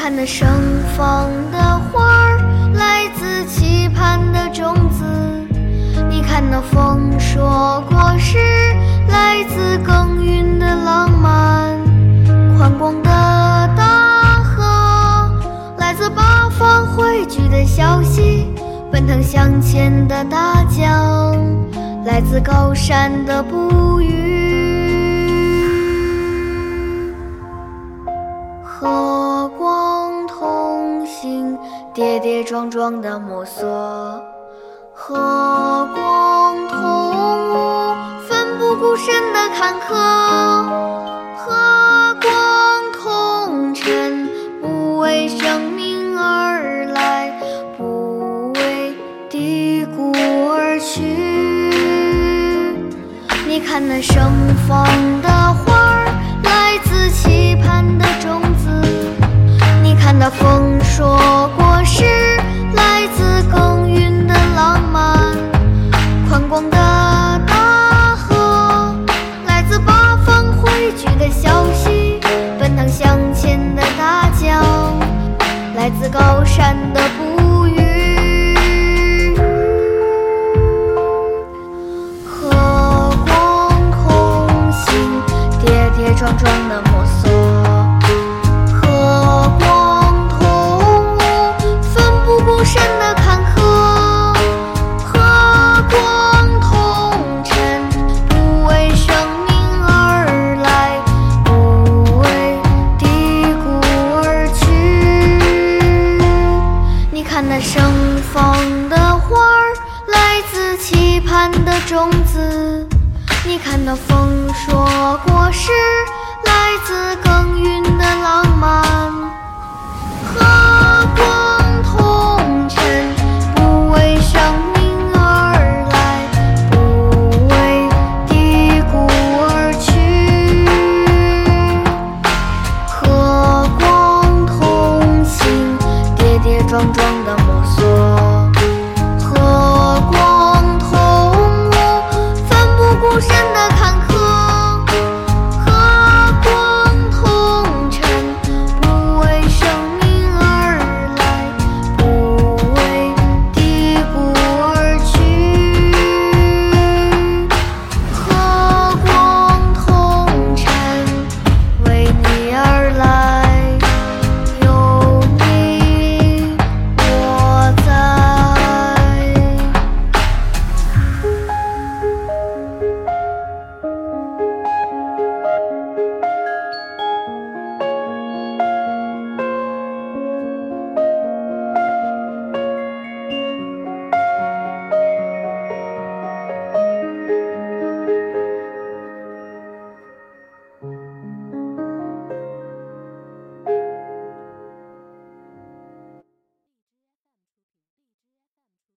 看那盛放的花儿，来自期盼的种子；你看那丰硕果实，来自耕耘的浪漫。宽广的大河，来自八方汇聚的消息；奔腾向前的大江，来自高山的哺跌跌撞撞的摸索；和光同舞，奋不顾身的坎坷。和光同尘，不为生命而来，不为低谷而去。你看那盛放的花儿，来自期盼的种子；你看那丰硕不顾身的坎坷；和光同尘，不为生命而来，不为低谷而去。你看那盛放的花儿，来自期盼的种子；你看那丰硕